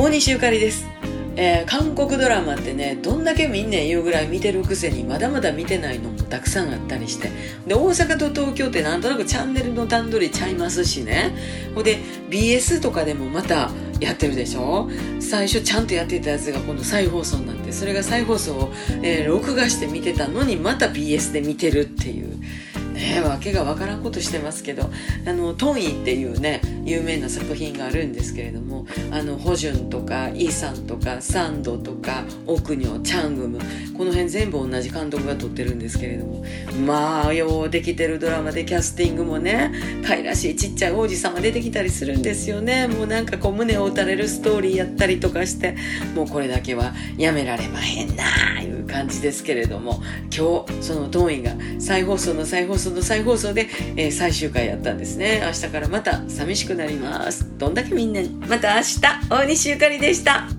大西ゆかりです。えー、韓国ドラマってねどんだけ見んねん言うぐらい見てるくせにまだまだ見てないのもたくさんあったりして。で大阪と東京ってなんとなくチャンネルの段取りちゃいますしね。ほで BS とかでもまたやってるでしょ？最初ちゃんとやってたやつが今度再放送になってそれが再放送を、えー、録画して見てたのにまた BS で見てるっていう。ね訳が分からんことしてますけどあのトンイっていうね有名な作品があるんですけれどもあのホジュンとかイさんとかサンドとかオクニョチャングムこの辺全部同じ監督が撮ってるんですけれどもまあようできてるドラマでキャスティングもね可愛らしいちっちゃい王子様出てきたりするんですよね。もうなんかこう胸を打たれるストーリーやったりとかしてもうこれだけはやめられまへんな。あ感じですけれども今日そのトンイが再放送の再放送の再放送で、えー、最終回やったんですね。明日からまた寂しくなります。どんだけみんなに。また明日大西ゆかりでした。